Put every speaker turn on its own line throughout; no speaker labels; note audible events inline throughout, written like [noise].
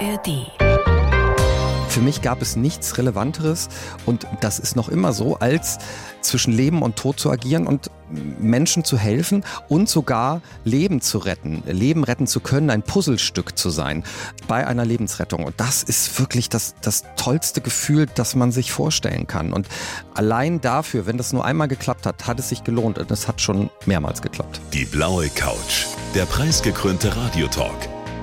ARD.
Für mich gab es nichts Relevanteres und das ist noch immer so, als zwischen Leben und Tod zu agieren und Menschen zu helfen und sogar Leben zu retten, Leben retten zu können, ein Puzzlestück zu sein bei einer Lebensrettung. Und das ist wirklich das, das tollste Gefühl, das man sich vorstellen kann. Und allein dafür, wenn das nur einmal geklappt hat, hat es sich gelohnt und es hat schon mehrmals geklappt.
Die blaue Couch, der preisgekrönte Radiotalk.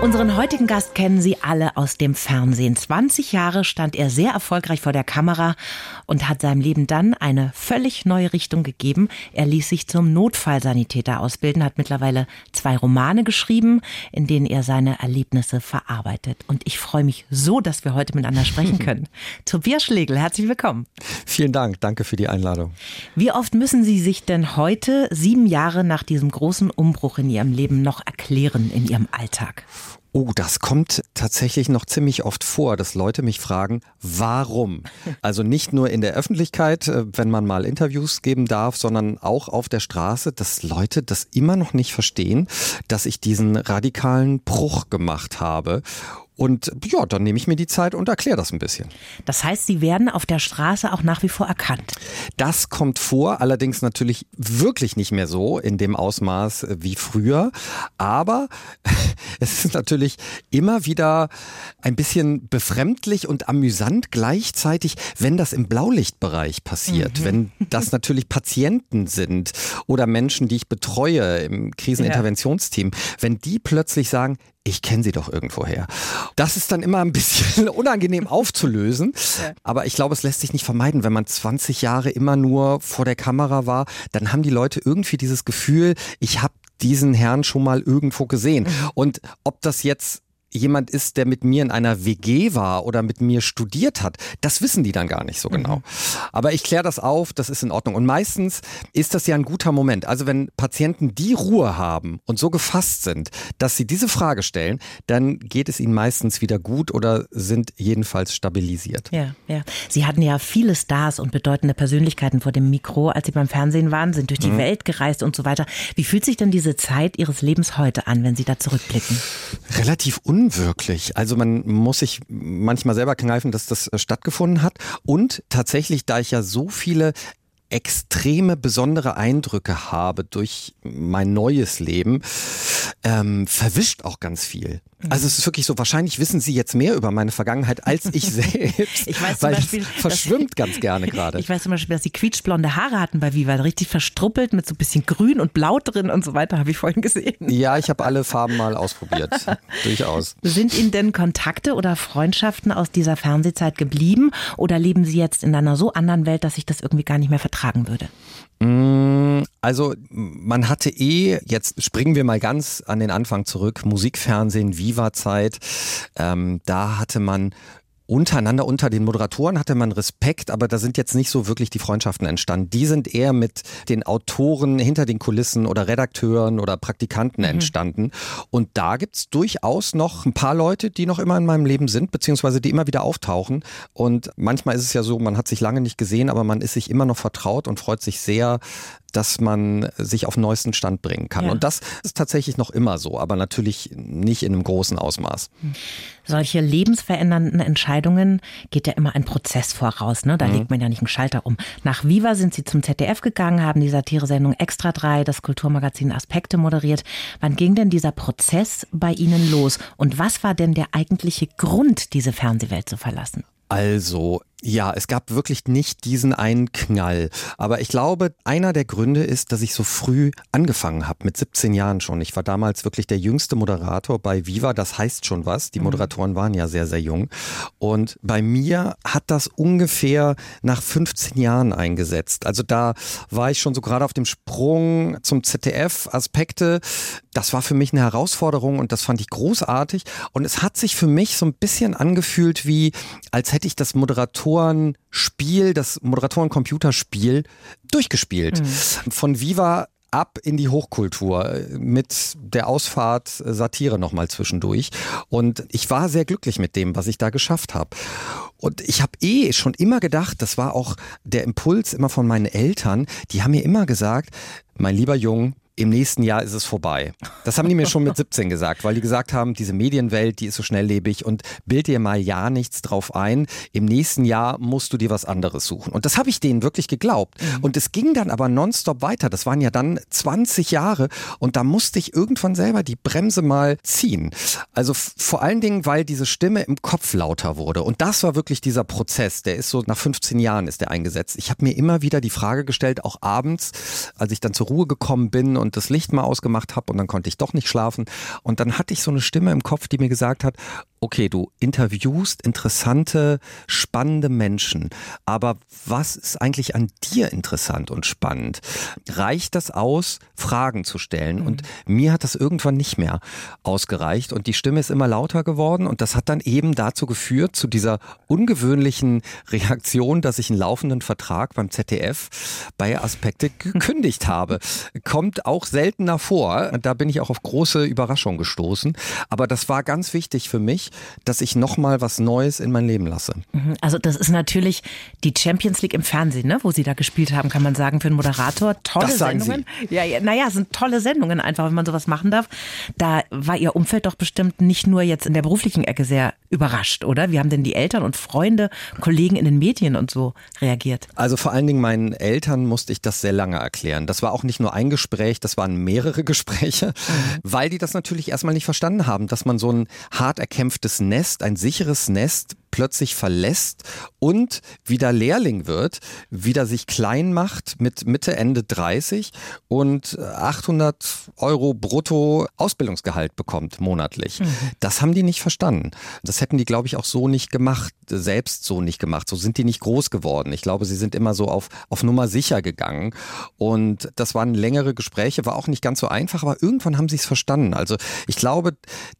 Unseren heutigen Gast kennen Sie alle aus dem Fernsehen. 20 Jahre stand er sehr erfolgreich vor der Kamera und hat seinem Leben dann eine völlig neue Richtung gegeben. Er ließ sich zum Notfallsanitäter ausbilden, hat mittlerweile zwei Romane geschrieben, in denen er seine Erlebnisse verarbeitet. Und ich freue mich so, dass wir heute miteinander sprechen [laughs] können. Tobias Schlegel, herzlich willkommen.
Vielen Dank, danke für die Einladung.
Wie oft müssen Sie sich denn heute, sieben Jahre nach diesem großen Umbruch in Ihrem Leben, noch erklären in Ihrem Alltag?
Oh, das kommt tatsächlich noch ziemlich oft vor, dass Leute mich fragen, warum? [laughs] Also nicht nur in der Öffentlichkeit, äh, wenn man mal Interviews geben darf, sondern auch auf der Straße, dass Leute das immer noch nicht verstehen, dass ich diesen radikalen Bruch gemacht habe und ja, dann nehme ich mir die Zeit und erkläre das ein bisschen.
Das heißt, Sie werden auf der Straße auch nach wie vor erkannt.
Das kommt vor, allerdings natürlich wirklich nicht mehr so in dem Ausmaß äh, wie früher. Aber [laughs] es ist natürlich immer wieder ein bisschen befremdlich und amüsant gleichzeitig, wenn das im Blaulichtbereich passiert. Mhm. Wenn das [laughs] natürlich Patienten sind oder Menschen, die ich betreue im Kriseninterventionsteam, ja. wenn die plötzlich sagen, ich kenne sie doch irgendwoher. Das ist dann immer ein bisschen [laughs] unangenehm aufzulösen. Aber ich glaube, es lässt sich nicht vermeiden. Wenn man 20 Jahre immer nur vor der Kamera war, dann haben die Leute irgendwie dieses Gefühl, ich habe diesen Herrn schon mal irgendwo gesehen. Mhm. Und ob das jetzt jemand ist, der mit mir in einer WG war oder mit mir studiert hat, das wissen die dann gar nicht so genau. Mhm. Aber ich kläre das auf, das ist in Ordnung. Und meistens ist das ja ein guter Moment. Also wenn Patienten die Ruhe haben und so gefasst sind, dass sie diese Frage stellen, dann geht es ihnen meistens wieder gut oder sind jedenfalls stabilisiert.
Ja, ja. Sie hatten ja viele Stars und bedeutende Persönlichkeiten vor dem Mikro, als Sie beim Fernsehen waren, sind durch die mhm. Welt gereist und so weiter. Wie fühlt sich denn diese Zeit Ihres Lebens heute an, wenn Sie da zurückblicken?
Relativ un unwirklich. Also man muss sich manchmal selber kneifen, dass das äh, stattgefunden hat. Und tatsächlich, da ich ja so viele extreme, besondere Eindrücke habe durch mein neues Leben, ähm, verwischt auch ganz viel. Mhm. Also es ist wirklich so, wahrscheinlich wissen Sie jetzt mehr über meine Vergangenheit als ich [laughs] selbst.
ich weiß zum Beispiel,
verschwimmt [laughs] ganz gerne gerade.
Ich weiß zum Beispiel, dass Sie quietschblonde Haare hatten bei Viva, richtig verstruppelt mit so ein bisschen grün und blau drin und so weiter, habe ich vorhin gesehen.
Ja, ich habe alle Farben mal ausprobiert. [laughs] Durchaus.
Sind Ihnen denn Kontakte oder Freundschaften aus dieser Fernsehzeit geblieben oder leben Sie jetzt in einer so anderen Welt, dass ich das irgendwie gar nicht mehr vertragen würde?
Also man hatte eh, jetzt springen wir mal ganz an den Anfang zurück, Musikfernsehen, Viva-Zeit, ähm, da hatte man untereinander, unter den Moderatoren hatte man Respekt, aber da sind jetzt nicht so wirklich die Freundschaften entstanden. Die sind eher mit den Autoren hinter den Kulissen oder Redakteuren oder Praktikanten mhm. entstanden. Und da gibt's durchaus noch ein paar Leute, die noch immer in meinem Leben sind, beziehungsweise die immer wieder auftauchen. Und manchmal ist es ja so, man hat sich lange nicht gesehen, aber man ist sich immer noch vertraut und freut sich sehr, dass man sich auf den neuesten Stand bringen kann. Ja. Und das ist tatsächlich noch immer so, aber natürlich nicht in einem großen Ausmaß.
Solche lebensverändernden Entscheidungen geht ja immer ein Prozess voraus. Ne? Da mhm. legt man ja nicht einen Schalter um. Nach Viva sind Sie zum ZDF gegangen, haben die Satire-Sendung Extra 3, das Kulturmagazin Aspekte moderiert. Wann ging denn dieser Prozess bei Ihnen los? Und was war denn der eigentliche Grund, diese Fernsehwelt zu verlassen?
Also, ja, es gab wirklich nicht diesen einen Knall. Aber ich glaube, einer der Gründe ist, dass ich so früh angefangen habe, mit 17 Jahren schon. Ich war damals wirklich der jüngste Moderator bei Viva. Das heißt schon was. Die mhm. Moderatoren waren ja sehr, sehr jung. Und bei mir hat das ungefähr nach 15 Jahren eingesetzt. Also da war ich schon so gerade auf dem Sprung zum ZDF. Aspekte, das war für mich eine Herausforderung und das fand ich großartig. Und es hat sich für mich so ein bisschen angefühlt wie, als hätte ich das Moderator Moderatoren-Spiel, das Moderatoren-Computerspiel durchgespielt. Mhm. Von Viva ab in die Hochkultur mit der Ausfahrt Satire nochmal zwischendurch. Und ich war sehr glücklich mit dem, was ich da geschafft habe. Und ich habe eh schon immer gedacht, das war auch der Impuls immer von meinen Eltern, die haben mir immer gesagt, mein lieber Jung, im nächsten Jahr ist es vorbei. Das haben die mir schon mit [laughs] 17 gesagt, weil die gesagt haben, diese Medienwelt, die ist so schnelllebig und bild dir mal ja nichts drauf ein. Im nächsten Jahr musst du dir was anderes suchen. Und das habe ich denen wirklich geglaubt. Mhm. Und es ging dann aber nonstop weiter. Das waren ja dann 20 Jahre und da musste ich irgendwann selber die Bremse mal ziehen. Also vor allen Dingen, weil diese Stimme im Kopf lauter wurde. Und das war wirklich dieser Prozess. Der ist so nach 15 Jahren ist der eingesetzt. Ich habe mir immer wieder die Frage gestellt, auch abends, als ich dann zur Ruhe gekommen bin und das Licht mal ausgemacht habe und dann konnte ich doch nicht schlafen. Und dann hatte ich so eine Stimme im Kopf, die mir gesagt hat, okay, du interviewst interessante, spannende Menschen, aber was ist eigentlich an dir interessant und spannend? Reicht das aus, Fragen zu stellen? Mhm. Und mir hat das irgendwann nicht mehr ausgereicht und die Stimme ist immer lauter geworden und das hat dann eben dazu geführt, zu dieser ungewöhnlichen Reaktion, dass ich einen laufenden Vertrag beim ZDF bei Aspekte gekündigt [laughs] habe. Kommt auch seltener vor. Da bin ich auch auf große Überraschung gestoßen. Aber das war ganz wichtig für mich, dass ich nochmal was Neues in mein Leben lasse.
Mhm. Also das ist natürlich die Champions League im Fernsehen, ne? wo Sie da gespielt haben, kann man sagen, für einen Moderator. Tolle
das
sagen Sendungen.
Sie.
Ja, ja, naja, sind tolle Sendungen einfach, wenn man sowas machen darf. Da war Ihr Umfeld doch bestimmt nicht nur jetzt in der beruflichen Ecke sehr überrascht, oder? Wie haben denn die Eltern und Freunde, Kollegen in den Medien und so reagiert?
Also vor allen Dingen meinen Eltern musste ich das sehr lange erklären. Das war auch nicht nur ein Gespräch, das waren mehrere [laughs] Gespräche, mhm. weil die das natürlich erstmal nicht verstanden haben, dass man so ein hart erkämpftes Nest, ein sicheres Nest plötzlich verlässt und wieder Lehrling wird, wieder sich klein macht mit Mitte, Ende 30 und 800 Euro brutto Ausbildungsgehalt bekommt monatlich. Mhm. Das haben die nicht verstanden. Das hätten die, glaube ich, auch so nicht gemacht, selbst so nicht gemacht. So sind die nicht groß geworden. Ich glaube, sie sind immer so auf, auf Nummer sicher gegangen. Und das waren längere Gespräche, war auch nicht ganz so einfach, aber irgendwann haben sie es verstanden. Also ich glaube,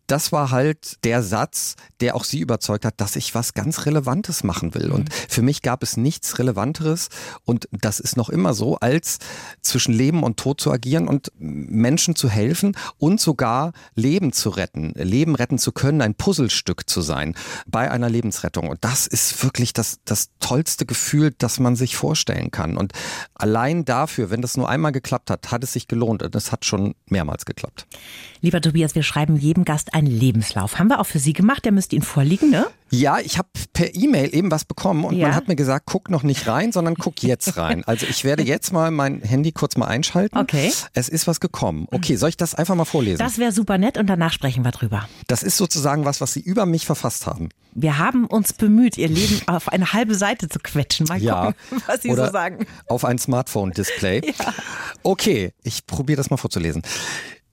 das war halt der Satz, der auch sie überzeugt hat, dass ich was ganz Relevantes machen will. Und mhm. für mich gab es nichts Relevanteres und das ist noch immer so, als zwischen Leben und Tod zu agieren und Menschen zu helfen und sogar Leben zu retten, Leben retten zu können, ein Puzzlestück zu sein bei einer Lebensrettung. Und das ist wirklich das, das tollste Gefühl, das man sich vorstellen kann. Und allein dafür, wenn das nur einmal geklappt hat, hat es sich gelohnt und es hat schon mehrmals geklappt.
Lieber Tobias, wir schreiben jedem Gast einen Lebenslauf. Haben wir auch für Sie gemacht, der müsste Ihnen vorliegen, ne?
Ja, ich habe per E-Mail eben was bekommen und ja. man hat mir gesagt, guck noch nicht rein, sondern guck jetzt rein. Also ich werde jetzt mal mein Handy kurz mal einschalten.
Okay.
Es ist was gekommen. Okay, soll ich das einfach mal vorlesen?
Das wäre super nett und danach sprechen wir drüber.
Das ist sozusagen was, was Sie über mich verfasst haben.
Wir haben uns bemüht, Ihr Leben [laughs] auf eine halbe Seite zu quetschen. Mal
ja.
gucken, was Sie
Oder
so sagen.
Auf ein Smartphone-Display. [laughs] Ja. Okay, ich probiere das mal vorzulesen.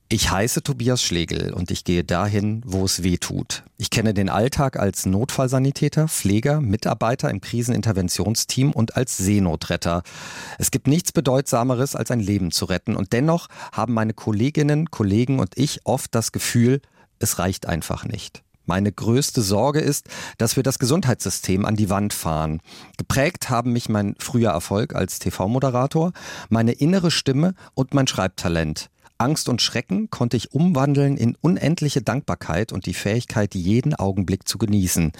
Ich heiße Tobias Schlegel und ich gehe dahin, wo es weh tut. Ich kenne den Alltag als Notfallsanitäter, Pfleger, Mitarbeiter im Kriseninterventionsteam und als Seenotretter. Es gibt nichts Bedeutsameres, als ein Leben zu retten und dennoch haben meine Kolleginnen, Kollegen und ich oft das Gefühl, es reicht einfach nicht. Meine größte Sorge ist, dass wir das Gesundheitssystem an die Wand fahren. Geprägt haben mich mein früher Erfolg als TV-Moderator, meine innere Stimme und mein Schreibtalent. Angst und Schrecken konnte ich umwandeln in unendliche Dankbarkeit und die Fähigkeit, jeden Augenblick zu genießen.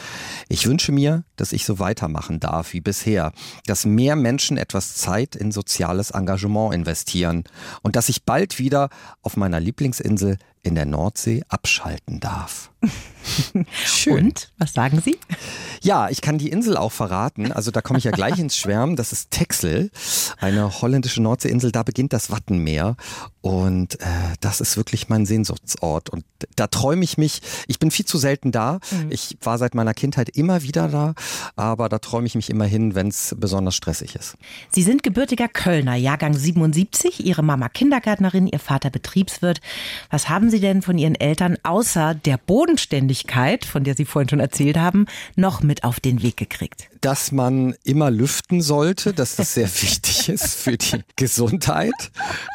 Ich wünsche mir, dass ich so weitermachen darf wie bisher, dass mehr Menschen etwas Zeit in soziales Engagement investieren und dass ich bald wieder auf meiner Lieblingsinsel in der Nordsee abschalten darf. [laughs]
Schön. Und, was sagen Sie?
Ja, ich kann die Insel auch verraten. Also da komme ich ja gleich ins Schwärmen. Das ist Texel, eine holländische Nordseeinsel. Da beginnt das Wattenmeer. Und äh, das ist wirklich mein Sehnsuchtsort. Und da träume ich mich, ich bin viel zu selten da. Mhm. Ich war seit meiner Kindheit immer wieder da, aber da träume ich mich immer hin, wenn es besonders stressig ist.
Sie sind gebürtiger Kölner, Jahrgang 77, Ihre Mama Kindergärtnerin, Ihr Vater Betriebswirt. Was haben Sie Sie denn von Ihren Eltern außer der Bodenständigkeit, von der Sie vorhin schon erzählt haben, noch mit auf den Weg gekriegt?
Dass man immer lüften sollte, dass das sehr [laughs] wichtig ist für die Gesundheit,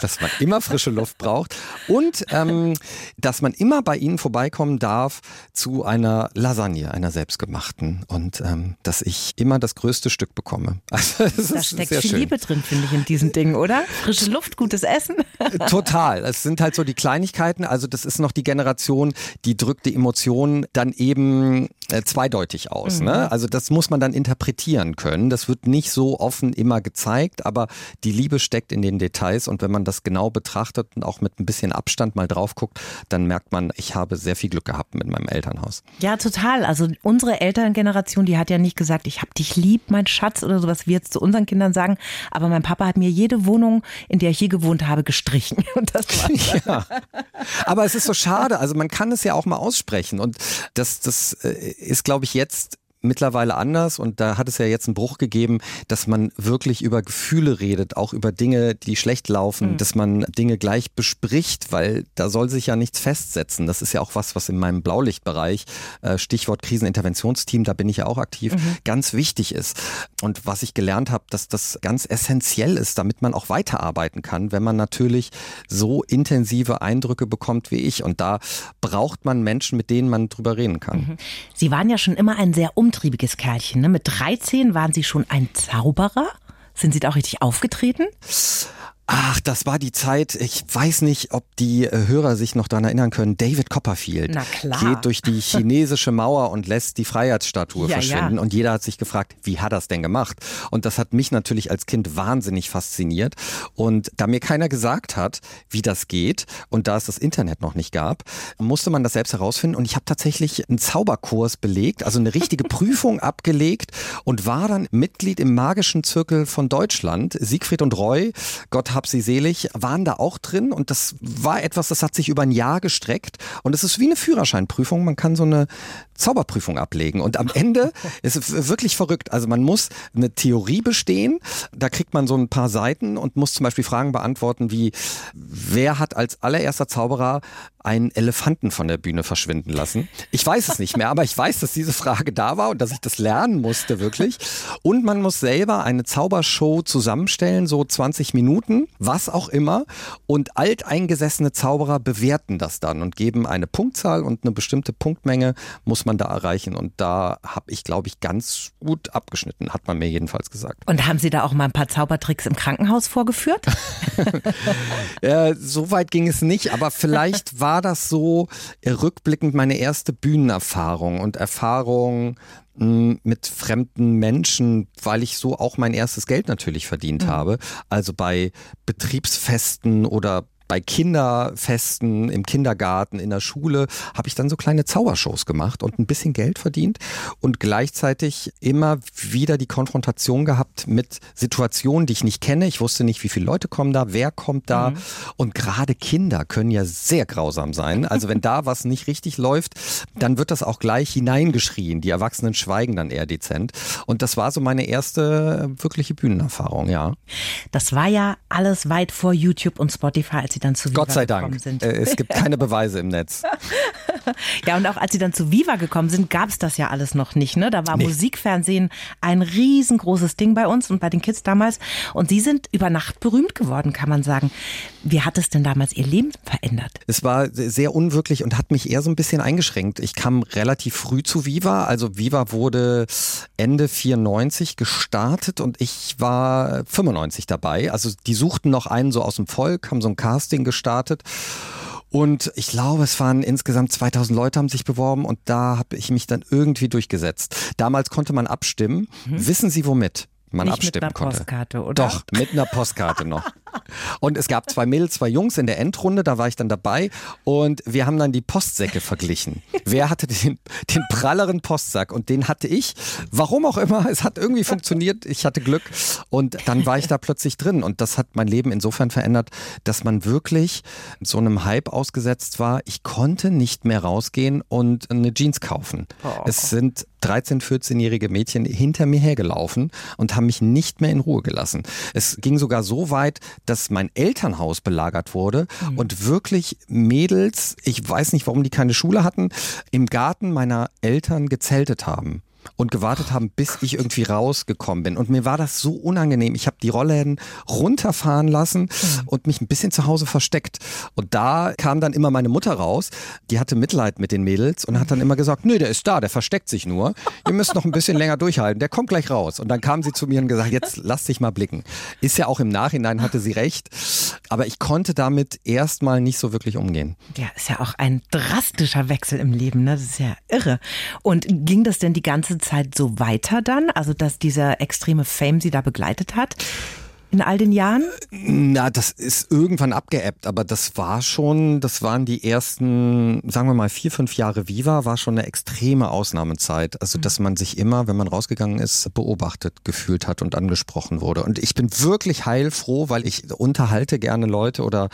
dass man immer frische Luft braucht und ähm, dass man immer bei Ihnen vorbeikommen darf zu einer Lasagne, einer selbstgemachten und ähm, dass ich immer das größte Stück bekomme. [laughs]
Also, da steckt viel schön. Liebe drin, finde ich, in diesen Dingen, oder? Frische Luft, gutes Essen.
Total. Es sind halt so die Kleinigkeiten. Also das ist noch die Generation, die drückt die Emotionen dann eben äh, zweideutig aus. Ne? Mhm. Ne? Also das muss man dann interpretieren können. Das wird nicht so offen immer gezeigt, aber die Liebe steckt in den Details und wenn man das genau betrachtet und auch mit ein bisschen Abstand mal drauf guckt, dann merkt man, ich habe sehr viel Glück gehabt mit meinem Elternhaus.
Ja, total. Also unsere Elterngeneration, die hat ja nicht gesagt, ich habe dich lieb, mein Schatz oder sowas, wie jetzt zu unseren Kindern sagen, aber mein Papa hat mir jede Wohnung, in der ich hier gewohnt habe, gestrichen. [laughs] Und das [laughs]
ja. Aber es ist so schade. Also man kann es ja auch mal aussprechen und das, das äh, ist, glaube ich, jetzt mittlerweile anders und da hat es ja jetzt einen Bruch gegeben, dass man wirklich über Gefühle redet, auch über Dinge, die schlecht laufen, mhm. dass man Dinge gleich bespricht, weil da soll sich ja nichts festsetzen. Das ist ja auch was, was in meinem Blaulichtbereich, äh, Stichwort Kriseninterventionsteam, da bin ich ja auch aktiv, mhm. ganz wichtig ist. Und was ich gelernt habe, dass das ganz essentiell ist, damit man auch weiterarbeiten kann, wenn man natürlich so intensive Eindrücke bekommt wie ich. Und da braucht man Menschen, mit denen man drüber reden kann. Mhm.
Sie waren ja schon immer ein sehr um umtriebiges Kerlchen. Ne? Mit 13 waren Sie schon ein Zauberer? Sind Sie da auch richtig aufgetreten?
Ach, das war die Zeit, ich weiß nicht, ob die äh, Hörer sich noch daran erinnern können, David Copperfield geht durch die [laughs] chinesische Mauer und lässt die Freiheitsstatue ja, verschwinden ja. und jeder hat sich gefragt, wie hat er es denn gemacht? Und das hat mich natürlich als Kind wahnsinnig fasziniert und da mir keiner gesagt hat, wie das geht und da es das Internet noch nicht gab, musste man das selbst herausfinden und ich habe tatsächlich einen Zauberkurs belegt, also eine richtige [laughs] Prüfung abgelegt und war dann Mitglied im magischen Zirkel von Deutschland. Siegfried und Roy, Gott hab sie selig, waren da auch drin und das war etwas, das hat sich über ein Jahr gestreckt und es ist wie eine Führerscheinprüfung. Man kann so eine Zauberprüfung ablegen und am Ende [laughs] ist es wirklich verrückt. Also man muss eine Theorie bestehen, da kriegt man so ein paar Seiten und muss zum Beispiel Fragen beantworten wie, wer hat als allererster Zauberer einen Elefanten von der Bühne verschwinden lassen? Ich weiß es nicht mehr, aber ich weiß, dass diese Frage da war und dass ich das lernen musste wirklich. Und man muss selber eine Zaubershow zusammenstellen, so 20 Minuten was auch immer. Und alteingesessene Zauberer bewerten das dann und geben eine Punktzahl und eine bestimmte Punktmenge muss man da erreichen. Und da habe ich, glaube ich, ganz gut abgeschnitten, hat man mir jedenfalls gesagt.
Und haben Sie da auch mal ein paar Zaubertricks im Krankenhaus vorgeführt? [laughs] [laughs]
ja, so weit ging es nicht, aber vielleicht [laughs] war das so rückblickend meine erste Bühnenerfahrung und Erfahrung mit fremden Menschen, weil ich so auch mein erstes Geld natürlich verdient mhm. habe. Also bei Betriebsfesten oder bei Kinderfesten, im Kindergarten, in der Schule habe ich dann so kleine Zaubershows gemacht und ein bisschen Geld verdient und gleichzeitig immer wieder die Konfrontation gehabt mit Situationen, die ich nicht kenne. Ich wusste nicht, wie viele Leute kommen da, wer kommt da. Mhm. Und gerade Kinder können ja sehr grausam sein. Also wenn da was nicht richtig läuft, dann wird das auch gleich hineingeschrien. Die Erwachsenen schweigen dann eher dezent. Und das war so meine erste wirkliche Bühnenerfahrung, ja.
Das war ja alles weit vor YouTube und Spotify, als Sie dann zu Viva
Gott sei Dank. sind. Äh, es gibt [laughs] keine Beweise im Netz. [laughs]
ja, und auch als Sie dann zu Viva gekommen sind, gab es das ja alles noch nicht. Ne? Da war nee. Musikfernsehen ein riesengroßes Ding bei uns und bei den Kids damals. Und Sie sind über Nacht berühmt geworden, kann man sagen. Wie hat es denn damals Ihr Leben verändert?
Es war sehr unwirklich und hat mich eher so ein bisschen eingeschränkt. Ich kam relativ früh zu Viva. Also Viva wurde Ende 94 gestartet und ich war 95 dabei. Also die suchten noch einen so aus dem Volk, haben so ein Cast Casting gestartet. Und ich glaube, es waren insgesamt 2000 Leute haben sich beworben und da habe ich mich dann irgendwie durchgesetzt. Damals konnte man abstimmen. Mhm. Wissen Sie womit? Man
Nicht
abstimmen
mit einer
konnte.
Postkarte, oder?
Doch, mit einer Postkarte noch. Und es gab zwei Mädels, zwei Jungs in der Endrunde, da war ich dann dabei und wir haben dann die Postsäcke verglichen. Wer hatte den, den pralleren Postsack und den hatte ich. Warum auch immer, es hat irgendwie funktioniert, ich hatte Glück und dann war ich da plötzlich drin und das hat mein Leben insofern verändert, dass man wirklich so einem Hype ausgesetzt war. Ich konnte nicht mehr rausgehen und eine Jeans kaufen. Oh. Es sind 13, 14-jährige Mädchen hinter mir hergelaufen und haben mich nicht mehr in Ruhe gelassen. Es ging sogar so weit, dass mein Elternhaus belagert wurde mhm. und wirklich Mädels, ich weiß nicht, warum die keine Schule hatten, im Garten meiner Eltern gezeltet haben und gewartet haben, bis ich irgendwie rausgekommen bin. Und mir war das so unangenehm. Ich habe die Rollläden runterfahren lassen mhm. und mich ein bisschen zu Hause versteckt. Und da kam dann immer meine Mutter raus. Die hatte Mitleid mit den Mädels und hat dann immer gesagt, nö, der ist da, der versteckt sich nur. Ihr müsst noch ein bisschen länger durchhalten. Der kommt gleich raus. Und dann kam sie zu mir und gesagt, jetzt lass dich mal blicken. Ist ja auch im Nachhinein hatte sie recht. Aber ich konnte damit erstmal nicht so wirklich umgehen.
Ja, ist ja auch ein drastischer Wechsel im Leben. Ne? Das ist ja irre. Und ging das denn die ganze Zeit so weiter dann? Also, dass dieser extreme Fame sie da begleitet hat? In all den Jahren?
Na, das ist irgendwann abgeebbt, aber das war schon, das waren die ersten, sagen wir mal, vier, fünf Jahre Viva, war schon eine extreme Ausnahmezeit. Also, mhm. dass man sich immer, wenn man rausgegangen ist, beobachtet gefühlt hat und angesprochen wurde. Und ich bin wirklich heilfroh, weil ich unterhalte gerne Leute oder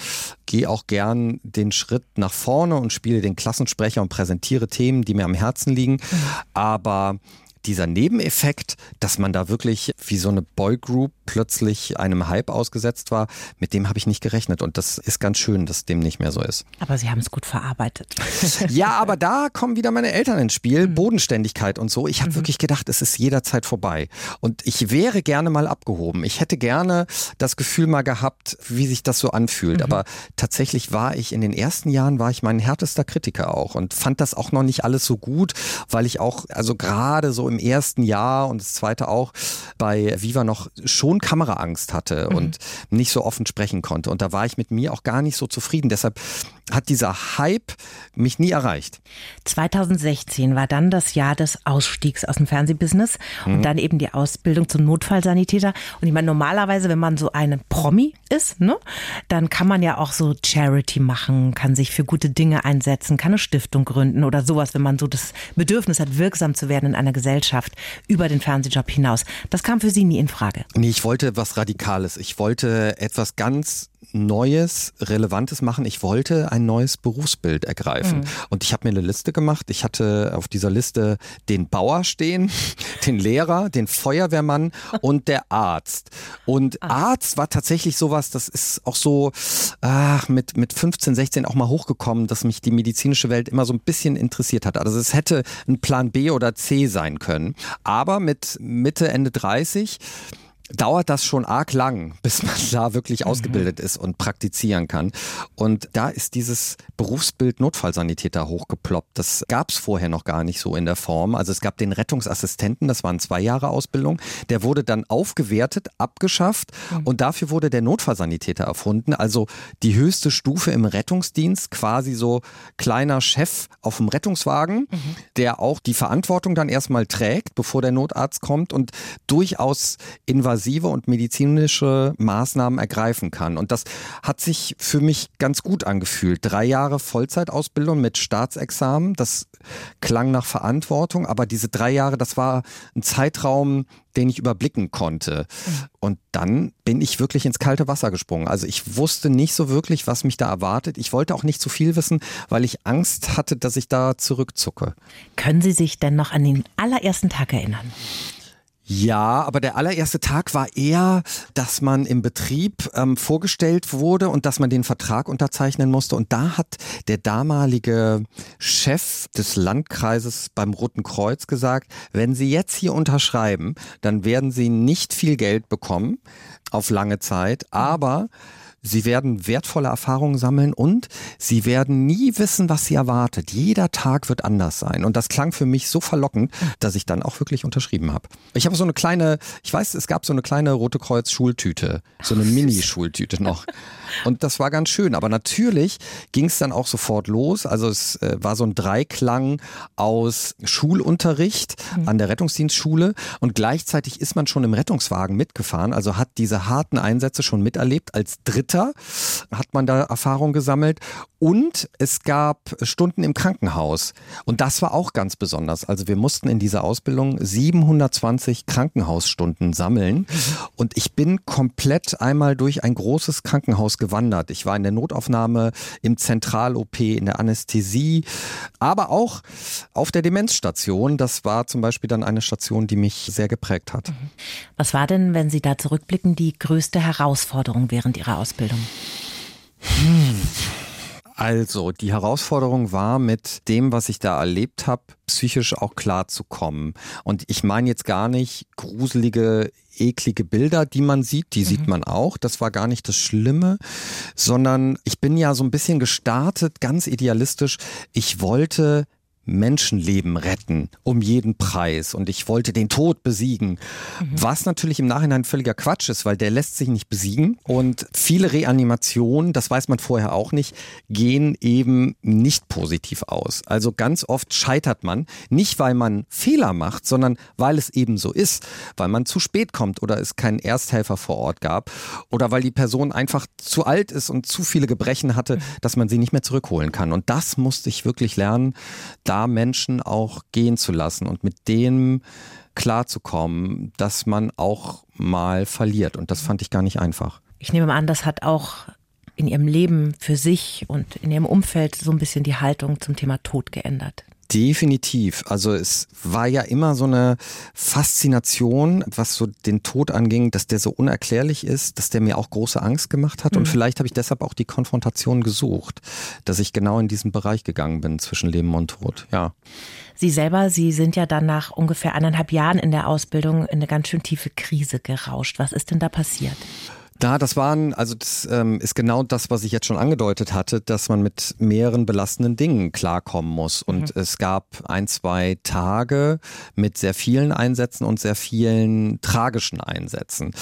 gehe auch gern den Schritt nach vorne und spiele den Klassensprecher und präsentiere Themen, die mir am Herzen liegen. Mhm. Aber dieser Nebeneffekt, dass man da wirklich wie so eine Boygroup plötzlich einem Hype ausgesetzt war, mit dem habe ich nicht gerechnet. Und das ist ganz schön, dass dem nicht mehr so ist.
Aber Sie haben es gut verarbeitet. [laughs]
ja, aber da kommen wieder meine Eltern ins Spiel, mhm. Bodenständigkeit und so. Ich habe mhm. wirklich gedacht, es ist jederzeit vorbei. Und ich wäre gerne mal abgehoben. Ich hätte gerne das Gefühl mal gehabt, wie sich das so anfühlt. Mhm. Aber tatsächlich war ich in den ersten Jahren, war ich mein härtester Kritiker auch und fand das auch noch nicht alles so gut, weil ich auch, also gerade so im ersten Jahr und das zweite auch bei Viva noch schon Kameraangst hatte mhm. und nicht so offen sprechen konnte. Und da war ich mit mir auch gar nicht so zufrieden. Deshalb hat dieser Hype mich nie erreicht.
2016 war dann das Jahr des Ausstiegs aus dem Fernsehbusiness mhm. und dann eben die Ausbildung zum Notfallsanitäter. Und ich meine, normalerweise, wenn man so ein Promi ist, ne, dann kann man ja auch so Charity machen, kann sich für gute Dinge einsetzen, kann eine Stiftung gründen oder sowas, wenn man so das Bedürfnis hat, wirksam zu werden in einer Gesellschaft über den Fernsehjob hinaus. Das kam für Sie nie in Frage.
Nee, ich wollte was Radikales. Ich wollte etwas ganz Neues, Relevantes machen. Ich wollte ein neues Berufsbild ergreifen. Mhm. Und ich habe mir eine Liste gemacht. Ich hatte auf dieser Liste den Bauer stehen, [laughs] den Lehrer, den Feuerwehrmann [laughs] und der Arzt. Und ah. Arzt war tatsächlich sowas, das ist auch so ach, mit, mit 15, 16 auch mal hochgekommen, dass mich die medizinische Welt immer so ein bisschen interessiert hat. Also es hätte ein Plan B oder C sein können. Aber mit Mitte, Ende 30 dauert das schon arg lang, [laughs] bis man da wirklich mhm. ausgebildet ist und praktizieren kann. Und da ist dieses Berufsbild Notfallsanitäter hochgeploppt. Das gab es vorher noch gar nicht so in der Form. Also es gab den Rettungsassistenten, das waren zwei Jahre Ausbildung. Der wurde dann aufgewertet, abgeschafft mhm. und dafür wurde der Notfallsanitäter erfunden. Also die höchste Stufe im Rettungsdienst, quasi so kleiner Chef auf dem Rettungswagen, mhm. der auch die Verantwortung dann erstmal trägt, bevor der Notarzt kommt und durchaus invasiv invasive und medizinische Maßnahmen ergreifen kann. Und das hat sich für mich ganz gut angefühlt. Drei Jahre Vollzeitausbildung mit Staatsexamen, das klang nach Verantwortung, aber diese drei Jahre, das war ein Zeitraum, den ich überblicken konnte. Und dann bin ich wirklich ins kalte Wasser gesprungen. Also ich wusste nicht so wirklich, was mich da erwartet. Ich wollte auch nicht zu viel wissen, weil ich Angst hatte, dass ich da zurückzucke.
Können Sie sich denn noch an den allerersten Tag erinnern?
Ja, aber der allererste Tag war eher, dass man im Betrieb ähm, vorgestellt wurde und dass man den Vertrag unterzeichnen musste. Und da hat der damalige Chef des Landkreises beim Roten Kreuz gesagt, wenn Sie jetzt hier unterschreiben, dann werden Sie nicht viel Geld bekommen auf lange Zeit, aber Sie werden wertvolle Erfahrungen sammeln und Sie werden nie wissen, was Sie erwartet. Jeder Tag wird anders sein. Und das klang für mich so verlockend, dass ich dann auch wirklich unterschrieben habe. Ich habe so eine kleine, ich weiß, es gab so eine kleine Rote Kreuz Schultüte, so eine Mini-Schultüte noch. Und das war ganz schön. Aber natürlich ging es dann auch sofort los. Also es äh, war so ein Dreiklang aus Schulunterricht mhm. an der Rettungsdienstschule und gleichzeitig ist man schon im Rettungswagen mitgefahren. Also hat diese harten Einsätze schon miterlebt. Als Dritter hat man da Erfahrung gesammelt. Und es gab Stunden im Krankenhaus. Und das war auch ganz besonders. Also wir mussten in dieser Ausbildung 720 Krankenhausstunden sammeln. Mhm. Und ich bin komplett einmal durch ein großes Krankenhaus gewandert. Ich war in der Notaufnahme, im Zentral-OP, in der Anästhesie, aber auch auf der Demenzstation. Das war zum Beispiel dann eine Station, die mich sehr geprägt hat.
Was war denn, wenn Sie da zurückblicken, die größte Herausforderung während Ihrer Ausbildung?
Hm. Also, die Herausforderung war, mit dem, was ich da erlebt habe, psychisch auch klar zu kommen. Und ich meine jetzt gar nicht gruselige, eklige Bilder, die man sieht, die mhm. sieht man auch. Das war gar nicht das Schlimme, sondern ich bin ja so ein bisschen gestartet, ganz idealistisch. Ich wollte Menschenleben retten um jeden Preis und ich wollte den Tod besiegen. Mhm. Was natürlich im Nachhinein völliger Quatsch ist, weil der lässt sich nicht besiegen und viele Reanimationen, das weiß man vorher auch nicht, gehen eben nicht positiv aus. Also ganz oft scheitert man, nicht weil man Fehler macht, sondern weil es eben so ist, weil man zu spät kommt oder es keinen Ersthelfer vor Ort gab oder weil die Person einfach zu alt ist und zu viele Gebrechen hatte, mhm. dass man sie nicht mehr zurückholen kann. Und das musste ich wirklich lernen. Da da Menschen auch gehen zu lassen und mit dem klarzukommen, dass man auch mal verliert. Und das fand ich gar nicht einfach.
Ich nehme an, das hat auch in ihrem Leben für sich und in ihrem Umfeld so ein bisschen die Haltung zum Thema Tod geändert.
Definitiv. Also es war ja immer so eine Faszination, was so den Tod anging, dass der so unerklärlich ist, dass der mir auch große Angst gemacht hat. Mhm. Und vielleicht habe ich deshalb auch die Konfrontation gesucht, dass ich genau in diesen Bereich gegangen bin zwischen Leben und Tod. Ja.
Sie selber, Sie sind ja dann nach ungefähr eineinhalb Jahren in der Ausbildung in eine ganz schön tiefe Krise gerauscht. Was ist denn da passiert?
Da, das waren, also das ähm, ist genau das, was ich jetzt schon angedeutet hatte, dass man mit mehreren belastenden Dingen klarkommen muss. Und mhm. es gab ein, zwei Tage mit sehr vielen Einsätzen und sehr vielen tragischen Einsätzen.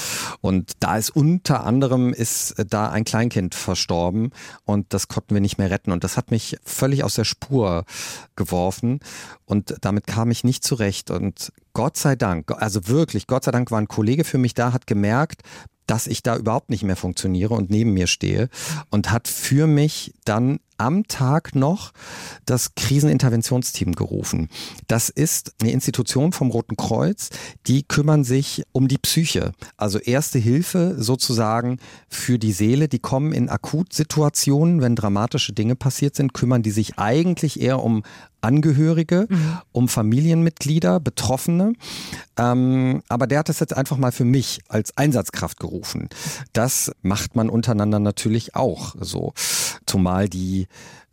Und da ist unter anderem ist da ein Kleinkind verstorben und das konnten wir nicht mehr retten. Und das hat mich völlig aus der Spur geworfen. Und damit kam ich nicht zurecht. Und Gott sei Dank, also wirklich, Gott sei Dank war ein Kollege für mich da, hat gemerkt, dass ich da überhaupt nicht mehr funktioniere und neben mir stehe und hat für mich dann am Tag noch das Kriseninterventionsteam gerufen. Das ist eine Institution vom Roten Kreuz, die kümmern sich um die Psyche. Also erste Hilfe sozusagen für die Seele. Die kommen in Akutsituationen, wenn dramatische Dinge passiert sind, kümmern die sich eigentlich eher um Angehörige, mhm. um Familienmitglieder, Betroffene. Ähm, aber der hat das jetzt einfach mal für mich als Einsatzkraft gerufen. Das macht man untereinander natürlich auch so. Zumal die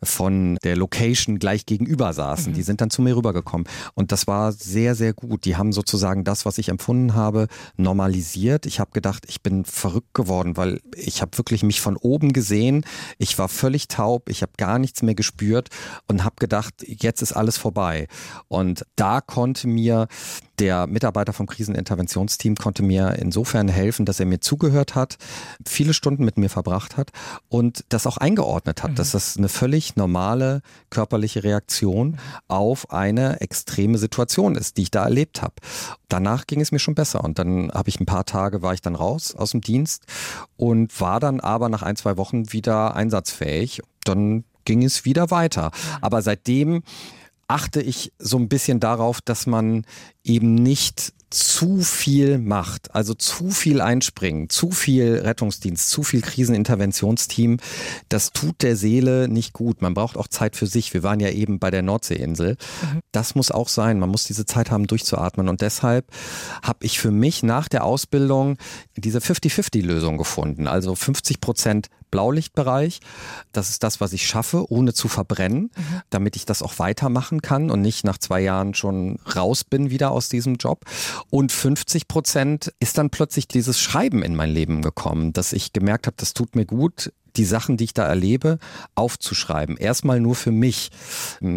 von der Location gleich gegenüber saßen. Mhm. Die sind dann zu mir rübergekommen. Und das war sehr, sehr gut. Die haben sozusagen das, was ich empfunden habe, normalisiert. Ich habe gedacht, ich bin verrückt geworden, weil ich habe wirklich mich von oben gesehen. Ich war völlig taub. Ich habe gar nichts mehr gespürt und habe gedacht, jetzt ist alles vorbei. Und da konnte mir der Mitarbeiter vom Kriseninterventionsteam konnte mir insofern helfen, dass er mir zugehört hat, viele Stunden mit mir verbracht hat und das auch eingeordnet hat, mhm. dass das eine völlig normale körperliche Reaktion auf eine extreme Situation ist, die ich da erlebt habe. Danach ging es mir schon besser und dann habe ich ein paar Tage war ich dann raus aus dem Dienst und war dann aber nach ein, zwei Wochen wieder einsatzfähig. Dann ging es wieder weiter. Aber seitdem achte ich so ein bisschen darauf, dass man eben nicht zu viel macht, also zu viel einspringen, zu viel Rettungsdienst, zu viel Kriseninterventionsteam, das tut der Seele nicht gut. Man braucht auch Zeit für sich. Wir waren ja eben bei der Nordseeinsel. Mhm. Das muss auch sein. Man muss diese Zeit haben, durchzuatmen. Und deshalb habe ich für mich nach der Ausbildung diese 50-50-Lösung gefunden. Also 50 Prozent Blaulichtbereich. Das ist das, was ich schaffe, ohne zu verbrennen, mhm. damit ich das auch weitermachen kann und nicht nach zwei Jahren schon raus bin wieder aus diesem Job. Und 50 Prozent ist dann plötzlich dieses Schreiben in mein Leben gekommen, dass ich gemerkt habe, das tut mir gut, die Sachen, die ich da erlebe, aufzuschreiben. Erstmal nur für mich.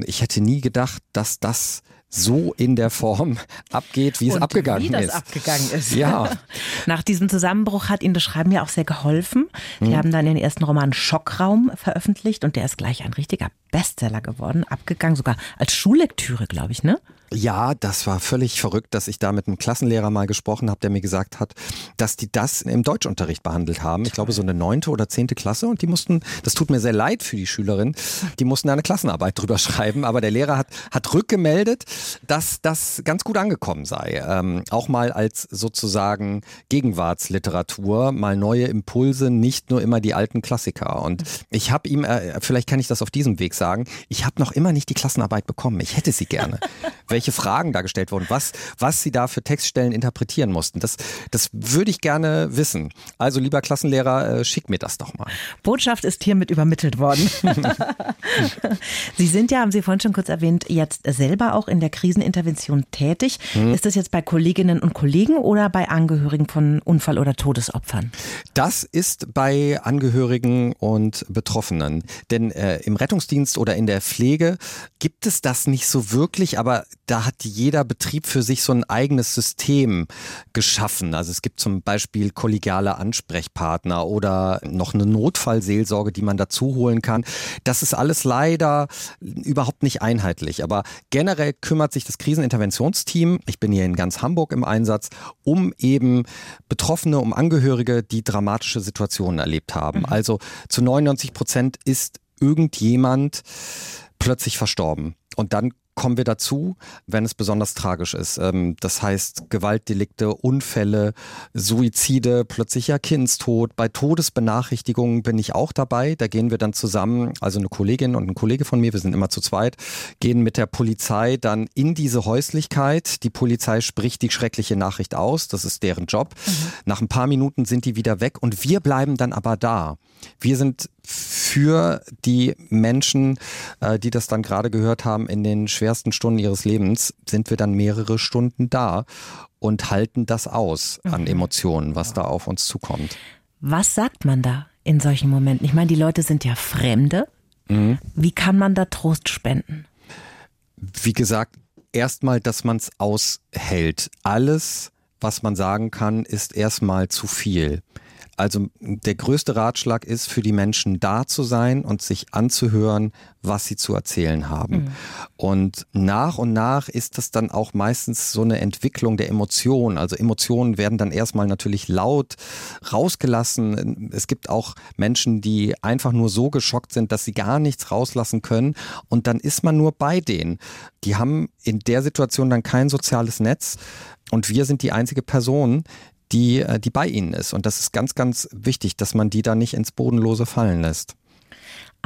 Ich hätte nie gedacht, dass das so in der Form abgeht, wie es abgegangen
wie das
ist.
abgegangen ist. Ja. [laughs] Nach diesem Zusammenbruch hat Ihnen das Schreiben ja auch sehr geholfen. Sie mhm. haben dann den ersten Roman Schockraum veröffentlicht und der ist gleich ein richtiger Bestseller geworden, abgegangen, sogar als Schullektüre, glaube ich, ne?
Ja, das war völlig verrückt, dass ich da mit einem Klassenlehrer mal gesprochen habe, der mir gesagt hat, dass die das im Deutschunterricht behandelt haben. Ich glaube so eine neunte oder zehnte Klasse und die mussten, das tut mir sehr leid für die Schülerin, die mussten da eine Klassenarbeit [laughs] drüber schreiben, aber der Lehrer hat, hat rückgemeldet, dass das ganz gut angekommen sei. Ähm, auch mal als sozusagen Gegenwartsliteratur, mal neue Impulse, nicht nur immer die alten Klassiker. Und ich habe ihm, äh, vielleicht kann ich das auf diesem Weg sagen, ich habe noch immer nicht die Klassenarbeit bekommen. Ich hätte sie gerne. [laughs] welche Fragen da gestellt wurden, was, was sie da für Textstellen interpretieren mussten. Das, das würde ich gerne wissen. Also lieber Klassenlehrer, äh, schick mir das doch mal.
Botschaft ist hiermit übermittelt worden. [laughs] [laughs] Sie sind ja, haben Sie vorhin schon kurz erwähnt, jetzt selber auch in der Krisenintervention tätig. Hm. Ist das jetzt bei Kolleginnen und Kollegen oder bei Angehörigen von Unfall- oder Todesopfern?
Das ist bei Angehörigen und Betroffenen. Denn äh, im Rettungsdienst oder in der Pflege gibt es das nicht so wirklich, aber da hat jeder Betrieb für sich so ein eigenes System geschaffen. Also es gibt zum Beispiel kollegiale Ansprechpartner oder noch eine Notfallseelsorge, die man dazu holen kann. Das ist alles leider überhaupt nicht einheitlich. Aber generell kümmert sich das Kriseninterventionsteam, ich bin hier in ganz Hamburg im Einsatz, um eben Betroffene, um Angehörige, die dramatische Situationen erlebt haben. Mhm. Also zu 99 Prozent ist irgendjemand plötzlich verstorben. Und dann kommen wir dazu, wenn es besonders tragisch ist. Ähm, das heißt Gewaltdelikte, Unfälle, Suizide, plötzlicher Kindstod. Bei Todesbenachrichtigungen bin ich auch dabei. Da gehen wir dann zusammen, also eine Kollegin und ein Kollege von mir, wir sind immer zu zweit, gehen mit der Polizei dann in diese Häuslichkeit. Die Polizei spricht die schreckliche Nachricht aus. Das ist deren Job. Mhm. Nach ein paar Minuten sind die wieder weg und wir bleiben dann aber da. Wir sind für die Menschen, äh, die das dann gerade gehört haben, in den schwersten Stunden ihres Lebens, sind wir dann mehrere Stunden da und halten das aus an mhm. Emotionen, was da auf uns zukommt.
Was sagt man da in solchen Momenten? Ich meine, die Leute sind ja Fremde. Mhm. Wie kann man da Trost spenden?
Wie gesagt, erstmal, dass man es aushält. Alles, was man sagen kann, ist erstmal zu viel. Also der größte Ratschlag ist, für die Menschen da zu sein und sich anzuhören, was sie zu erzählen haben. Mhm. Und nach und nach ist das dann auch meistens so eine Entwicklung der Emotionen. Also Emotionen werden dann erstmal natürlich laut rausgelassen. Es gibt auch Menschen, die einfach nur so geschockt sind, dass sie gar nichts rauslassen können. Und dann ist man nur bei denen. Die haben in der Situation dann kein soziales Netz. Und wir sind die einzige Person, die, äh, die bei ihnen ist. Und das ist ganz, ganz wichtig, dass man die da nicht ins Bodenlose fallen lässt.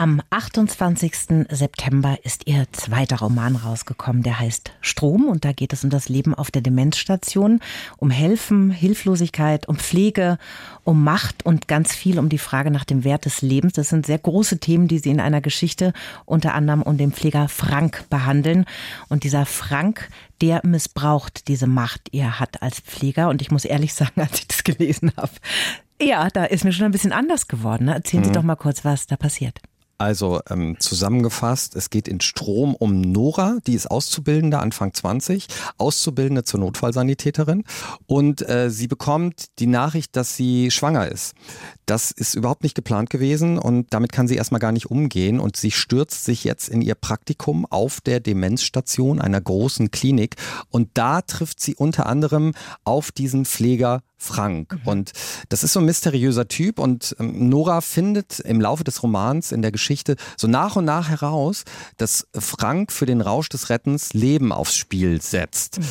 Am 28. September ist ihr zweiter Roman rausgekommen, der heißt Strom und da geht es um das Leben auf der Demenzstation, um Helfen, Hilflosigkeit, um Pflege, um Macht und ganz viel um die Frage nach dem Wert des Lebens. Das sind sehr große Themen, die Sie in einer Geschichte unter anderem um den Pfleger Frank behandeln. Und dieser Frank, der missbraucht diese Macht, die er hat als Pfleger. Und ich muss ehrlich sagen, [laughs] als ich das gelesen habe, ja, da ist mir schon ein bisschen anders geworden. Ne? Erzählen Sie mhm. doch mal kurz, was da passiert.
Also ähm, zusammengefasst, es geht in Strom um Nora, die ist Auszubildende, Anfang 20, Auszubildende zur Notfallsanitäterin. Und äh, sie bekommt die Nachricht, dass sie schwanger ist. Das ist überhaupt nicht geplant gewesen und damit kann sie erstmal gar nicht umgehen. Und sie stürzt sich jetzt in ihr Praktikum auf der Demenzstation einer großen Klinik. Und da trifft sie unter anderem auf diesen Pfleger Frank. Mhm. Und das ist so ein mysteriöser Typ und ähm, Nora findet im Laufe des Romans in der Geschichte so nach und nach heraus, dass Frank für den Rausch des Rettens Leben aufs Spiel setzt. Mhm.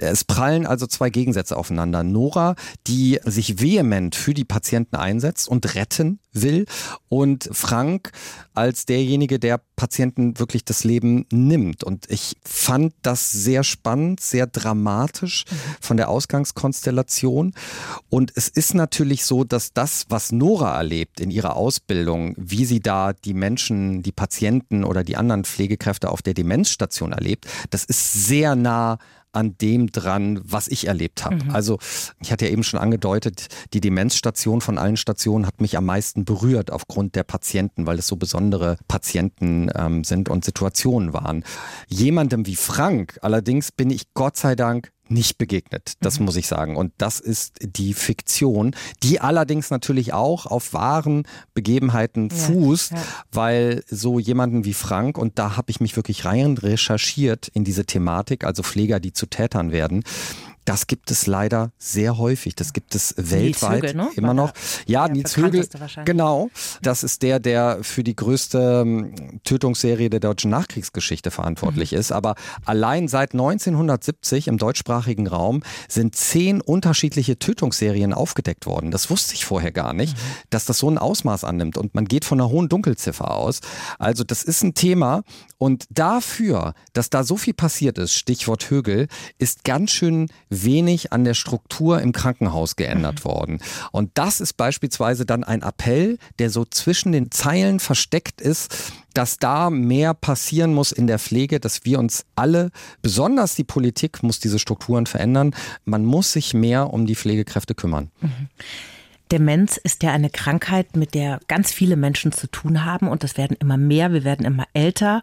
Es prallen also zwei Gegensätze aufeinander. Nora, die sich vehement für die Patienten einsetzt und retten will und Frank als derjenige, der Patienten wirklich das Leben nimmt. Und ich fand das sehr spannend, sehr dramatisch von der Ausgangskonstellation. Und es ist natürlich so, dass das, was Nora erlebt in ihrer Ausbildung, wie sie da die Menschen, die Patienten oder die anderen Pflegekräfte auf der Demenzstation erlebt, das ist sehr nah an dem dran, was ich erlebt habe. Mhm. Also ich hatte ja eben schon angedeutet, die Demenzstation von allen Stationen hat mich am meisten berührt aufgrund der Patienten, weil es so besondere Patienten ähm, sind und Situationen waren. Jemandem wie Frank allerdings bin ich Gott sei Dank nicht begegnet. Das mhm. muss ich sagen. Und das ist die Fiktion, die allerdings natürlich auch auf wahren Begebenheiten ja, fußt, ja. weil so jemanden wie Frank, und da habe ich mich wirklich rein recherchiert in diese Thematik, also Pfleger, die zu Tätern werden, das gibt es leider sehr häufig. Das gibt es weltweit Högel, ne? immer noch. Ja, Nils Högel, genau. Das ist der, der für die größte ähm, Tötungsserie der deutschen Nachkriegsgeschichte verantwortlich mhm. ist. Aber allein seit 1970 im deutschsprachigen Raum sind zehn unterschiedliche Tötungsserien aufgedeckt worden. Das wusste ich vorher gar nicht, mhm. dass das so ein Ausmaß annimmt. Und man geht von einer hohen Dunkelziffer aus. Also das ist ein Thema. Und dafür, dass da so viel passiert ist, Stichwort Högel, ist ganz schön wenig an der Struktur im Krankenhaus geändert mhm. worden. Und das ist beispielsweise dann ein Appell, der so zwischen den Zeilen versteckt ist, dass da mehr passieren muss in der Pflege, dass wir uns alle, besonders die Politik, muss diese Strukturen verändern. Man muss sich mehr um die Pflegekräfte kümmern. Mhm.
Demenz ist ja eine Krankheit, mit der ganz viele Menschen zu tun haben und das werden immer mehr, wir werden immer älter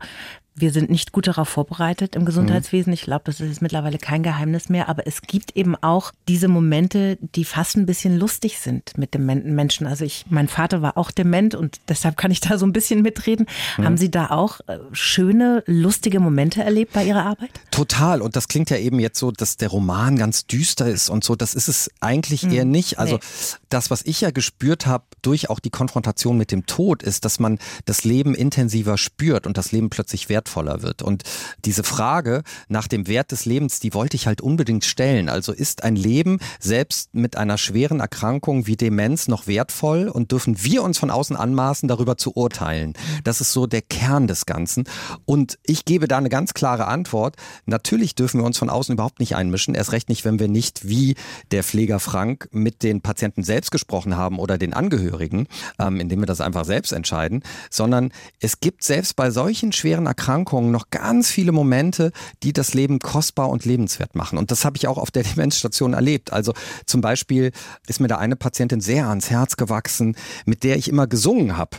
wir sind nicht gut darauf vorbereitet im Gesundheitswesen. Ich glaube, das ist jetzt mittlerweile kein Geheimnis mehr. Aber es gibt eben auch diese Momente, die fast ein bisschen lustig sind mit dem Menschen. Also ich, mein Vater war auch dement und deshalb kann ich da so ein bisschen mitreden. Mhm. Haben Sie da auch äh, schöne, lustige Momente erlebt bei Ihrer Arbeit?
Total. Und das klingt ja eben jetzt so, dass der Roman ganz düster ist und so. Das ist es eigentlich mhm. eher nicht. Also nee. das, was ich ja gespürt habe durch auch die Konfrontation mit dem Tod, ist, dass man das Leben intensiver spürt und das Leben plötzlich wertvoll wertvoller wird. Und diese Frage nach dem Wert des Lebens, die wollte ich halt unbedingt stellen. Also ist ein Leben selbst mit einer schweren Erkrankung wie Demenz noch wertvoll und dürfen wir uns von außen anmaßen, darüber zu urteilen? Das ist so der Kern des Ganzen. Und ich gebe da eine ganz klare Antwort. Natürlich dürfen wir uns von außen überhaupt nicht einmischen. Erst recht nicht, wenn wir nicht wie der Pfleger Frank mit den Patienten selbst gesprochen haben oder den Angehörigen, ähm, indem wir das einfach selbst entscheiden, sondern es gibt selbst bei solchen schweren Erkrankungen Erkrankungen noch ganz viele Momente, die das Leben kostbar und lebenswert machen. Und das habe ich auch auf der [laughs] Demenzstation erlebt. Also zum Beispiel ist mir da eine Patientin sehr ans Herz gewachsen, mit der ich immer gesungen habe.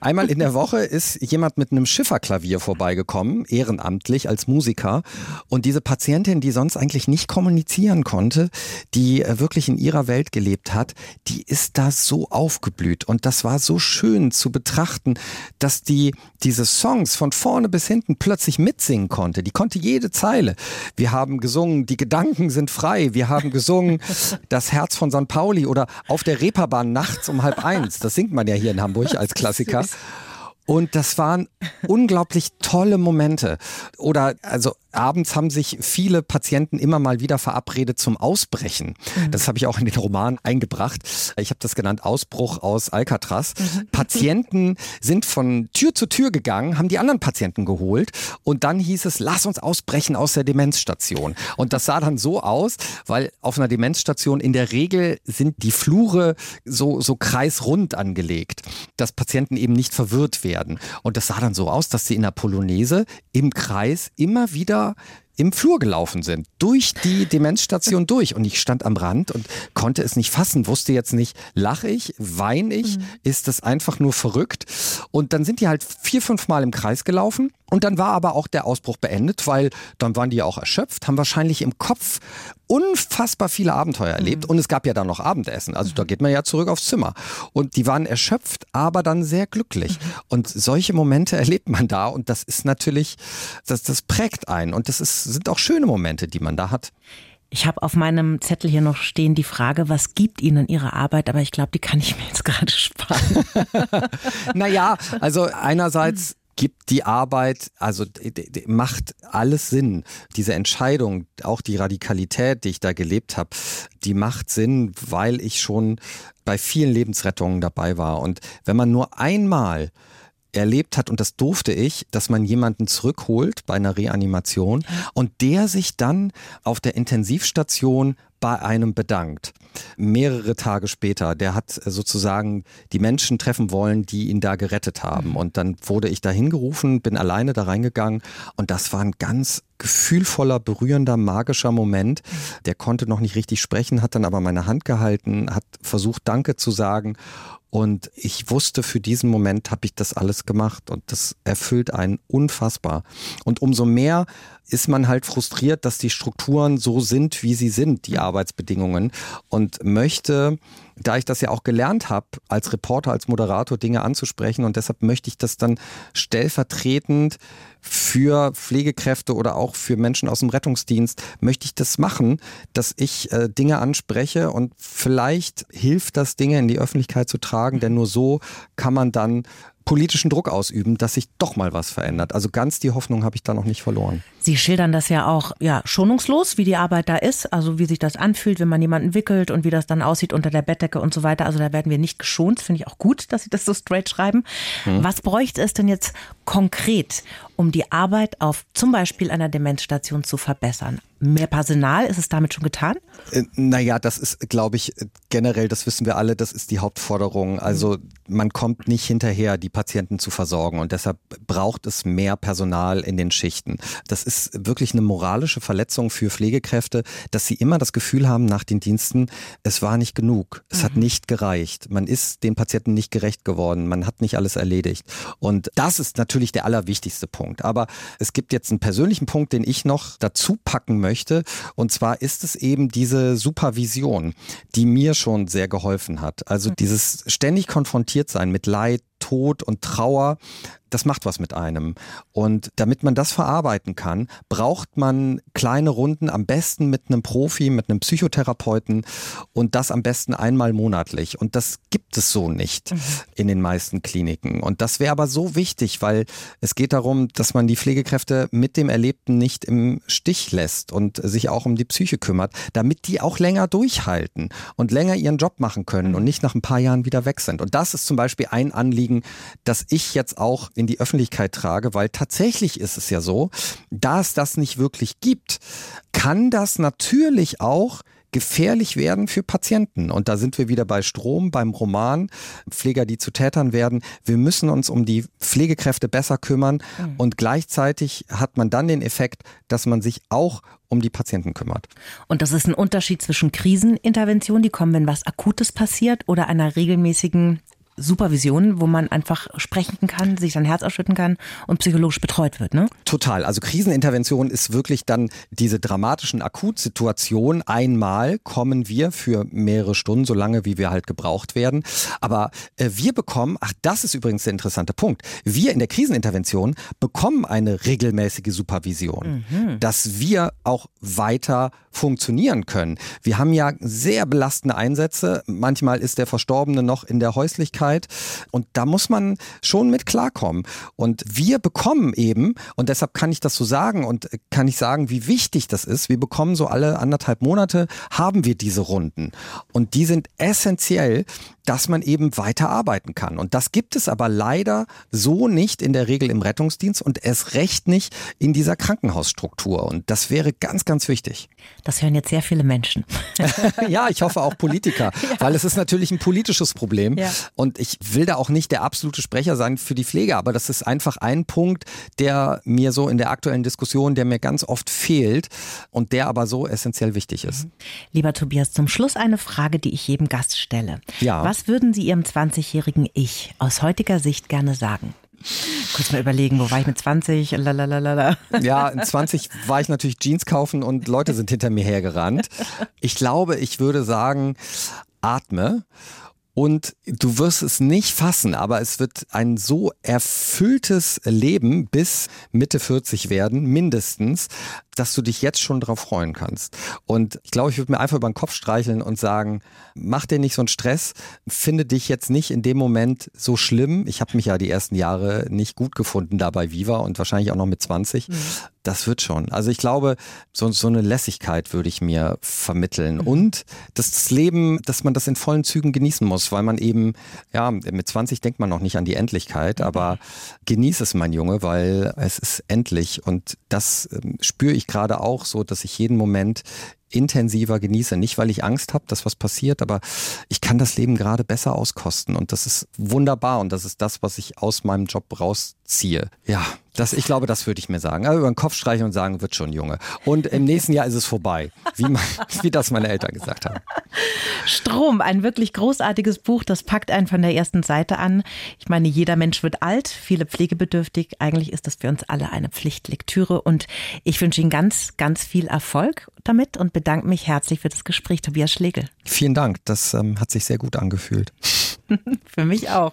Einmal in der [laughs] Woche ist jemand mit einem Schifferklavier vorbeigekommen, ehrenamtlich als Musiker. Und diese Patientin, die sonst eigentlich nicht kommunizieren konnte, die äh, wirklich in ihrer Welt gelebt hat, die ist da so aufgeblüht. Und das war so schön zu betrachten, dass die diese Songs von vorne bis hinten plötzlich mitsingen konnte. Die konnte jede Zeile. Wir haben gesungen, die Gedanken sind frei. Wir haben gesungen, [laughs] das Herz von St. Pauli oder auf der Reeperbahn nachts um halb eins. Das singt man ja hier in Hamburg als Klassiker. Und das waren unglaublich tolle Momente. Oder also abends haben sich viele Patienten immer mal wieder verabredet zum Ausbrechen. Mhm. Das habe ich auch in den Roman eingebracht. Ich habe das genannt Ausbruch aus Alcatraz. Mhm. Patienten sind von Tür zu Tür gegangen, haben die anderen Patienten geholt und dann hieß es, lass uns ausbrechen aus der Demenzstation. Und das sah dann so aus, weil auf einer Demenzstation in der Regel sind die Flure so, so kreisrund angelegt, dass Patienten eben nicht verwirrt werden. Und das sah dann so aus, dass sie in der Polonaise im Kreis immer wieder im Flur gelaufen sind, durch die Demenzstation durch. Und ich stand am Rand und konnte es nicht fassen, wusste jetzt nicht, lache ich, weine ich, mhm. ist das einfach nur verrückt. Und dann sind die halt vier, fünf Mal im Kreis gelaufen. Und dann war aber auch der Ausbruch beendet, weil dann waren die ja auch erschöpft, haben wahrscheinlich im Kopf unfassbar viele Abenteuer erlebt. Mhm. Und es gab ja dann noch Abendessen. Also da geht man ja zurück aufs Zimmer. Und die waren erschöpft, aber dann sehr glücklich. Mhm. Und solche Momente erlebt man da. Und das ist natürlich, das, das prägt einen. Und das ist, sind auch schöne Momente, die man da hat.
Ich habe auf meinem Zettel hier noch stehen die Frage, was gibt Ihnen Ihre Arbeit? Aber ich glaube, die kann ich mir jetzt gerade sparen. [laughs]
naja, also einerseits gibt die Arbeit, also macht alles Sinn. Diese Entscheidung, auch die Radikalität, die ich da gelebt habe, die macht Sinn, weil ich schon bei vielen Lebensrettungen dabei war. Und wenn man nur einmal erlebt hat, und das durfte ich, dass man jemanden zurückholt bei einer Reanimation und der sich dann auf der Intensivstation bei einem bedankt. Mehrere Tage später. Der hat sozusagen die Menschen treffen wollen, die ihn da gerettet haben. Mhm. Und dann wurde ich da hingerufen, bin alleine da reingegangen und das war ein ganz gefühlvoller, berührender, magischer Moment. Der konnte noch nicht richtig sprechen, hat dann aber meine Hand gehalten, hat versucht, Danke zu sagen. Und ich wusste, für diesen Moment habe ich das alles gemacht und das erfüllt einen unfassbar. Und umso mehr ist man halt frustriert, dass die Strukturen so sind, wie sie sind, die Arbeitsbedingungen und möchte, da ich das ja auch gelernt habe, als Reporter, als Moderator Dinge anzusprechen und deshalb möchte ich das dann stellvertretend für Pflegekräfte oder auch für Menschen aus dem Rettungsdienst möchte ich das machen, dass ich äh, Dinge anspreche und vielleicht hilft das Dinge in die Öffentlichkeit zu tragen, denn nur so kann man dann politischen Druck ausüben, dass sich doch mal was verändert. Also ganz die Hoffnung habe ich da noch nicht verloren.
Sie schildern das ja auch ja schonungslos, wie die Arbeit da ist, also wie sich das anfühlt, wenn man jemanden wickelt und wie das dann aussieht unter der Bettdecke und so weiter. Also da werden wir nicht geschont. Finde ich auch gut, dass Sie das so straight schreiben. Hm. Was bräuchte es denn jetzt konkret, um die Arbeit auf zum Beispiel einer Demenzstation zu verbessern? Mehr Personal, ist es damit schon getan?
Äh, naja, das ist, glaube ich, generell, das wissen wir alle, das ist die Hauptforderung. Also man kommt nicht hinterher, die Patienten zu versorgen und deshalb braucht es mehr Personal in den Schichten. Das ist wirklich eine moralische Verletzung für Pflegekräfte, dass sie immer das Gefühl haben nach den Diensten, es war nicht genug, es mhm. hat nicht gereicht, man ist den Patienten nicht gerecht geworden, man hat nicht alles erledigt. Und das ist natürlich der allerwichtigste Punkt. Aber es gibt jetzt einen persönlichen Punkt, den ich noch dazu packen möchte möchte. Und zwar ist es eben diese Supervision, die mir schon sehr geholfen hat. Also mhm. dieses ständig konfrontiert sein mit Leid, Tod und Trauer, das macht was mit einem. Und damit man das verarbeiten kann, braucht man kleine Runden, am besten mit einem Profi, mit einem Psychotherapeuten und das am besten einmal monatlich. Und das gibt es so nicht mhm. in den meisten Kliniken. Und das wäre aber so wichtig, weil es geht darum, dass man die Pflegekräfte mit dem Erlebten nicht im Stich lässt und sich auch um die Psyche kümmert, damit die auch länger durchhalten und länger ihren Job machen können mhm. und nicht nach ein paar Jahren wieder weg sind. Und das ist zum Beispiel ein Anliegen, das ich jetzt auch in die Öffentlichkeit trage, weil tatsächlich ist es ja so, da es das nicht wirklich gibt, kann das natürlich auch gefährlich werden für Patienten. Und da sind wir wieder bei Strom, beim Roman, Pfleger, die zu Tätern werden. Wir müssen uns um die Pflegekräfte besser kümmern. Mhm. Und gleichzeitig hat man dann den Effekt, dass man sich auch um die Patienten kümmert.
Und das ist ein Unterschied zwischen Kriseninterventionen, die kommen, wenn was Akutes passiert, oder einer regelmäßigen Supervision, wo man einfach sprechen kann, sich sein Herz ausschütten kann und psychologisch betreut wird, ne?
Total. Also Krisenintervention ist wirklich dann diese dramatischen Akutsituationen. Einmal kommen wir für mehrere Stunden, so lange wie wir halt gebraucht werden. Aber äh, wir bekommen, ach, das ist übrigens der interessante Punkt. Wir in der Krisenintervention bekommen eine regelmäßige Supervision, mhm. dass wir auch weiter funktionieren können. Wir haben ja sehr belastende Einsätze. Manchmal ist der Verstorbene noch in der Häuslichkeit und da muss man schon mit klarkommen. Und wir bekommen eben, und deshalb kann ich das so sagen und kann ich sagen, wie wichtig das ist, wir bekommen so alle anderthalb Monate, haben wir diese Runden. Und die sind essentiell, dass man eben weiter arbeiten kann. Und das gibt es aber leider so nicht in der Regel im Rettungsdienst und erst recht nicht in dieser Krankenhausstruktur. Und das wäre ganz, ganz wichtig.
Das hören jetzt sehr viele Menschen. [laughs]
ja, ich hoffe auch Politiker, [laughs] ja. weil es ist natürlich ein politisches Problem. Ja. Und ich will da auch nicht der absolute Sprecher sein für die Pflege, aber das ist einfach ein Punkt, der mir so in der aktuellen Diskussion, der mir ganz oft fehlt und der aber so essentiell wichtig ist.
Lieber Tobias, zum Schluss eine Frage, die ich jedem Gast stelle.
Ja.
Was würden Sie Ihrem 20-jährigen Ich aus heutiger Sicht gerne sagen? Kurz mal überlegen, wo war ich mit 20? Lalalala.
Ja, in 20 war ich natürlich Jeans kaufen und Leute sind hinter mir hergerannt. Ich glaube, ich würde sagen, atme und du wirst es nicht fassen, aber es wird ein so erfülltes Leben bis Mitte 40 werden, mindestens, dass du dich jetzt schon darauf freuen kannst. Und ich glaube, ich würde mir einfach über den Kopf streicheln und sagen, mach dir nicht so einen Stress, finde dich jetzt nicht in dem Moment so schlimm. Ich habe mich ja die ersten Jahre nicht gut gefunden da bei Viva und wahrscheinlich auch noch mit 20. Mhm. Das wird schon. Also ich glaube, so, so eine Lässigkeit würde ich mir vermitteln. Mhm. Und das Leben, dass man das in vollen Zügen genießen muss, weil man eben, ja, mit 20 denkt man noch nicht an die Endlichkeit, mhm. aber genieß es, mein Junge, weil es ist endlich. Und das ähm, spüre ich gerade auch so, dass ich jeden Moment intensiver genieße. Nicht, weil ich Angst habe, dass was passiert, aber ich kann das Leben gerade besser auskosten und das ist wunderbar und das ist das, was ich aus meinem Job rausziehe. Ja, Das, ich glaube, das würde ich mir sagen. Also über den Kopf streichen und sagen, wird schon, Junge. Und im nächsten Jahr ist es vorbei, wie, man, [laughs] wie das meine Eltern gesagt haben.
Strom, ein wirklich großartiges Buch, das packt einen von der ersten Seite an. Ich meine, jeder Mensch wird alt, viele pflegebedürftig. Eigentlich ist das für uns alle eine Pflichtlektüre und ich wünsche Ihnen ganz, ganz viel Erfolg damit und bedanke mich herzlich für das Gespräch, Tobias Schlegel.
Vielen Dank, das ähm, hat sich sehr gut angefühlt. [laughs]
für mich auch.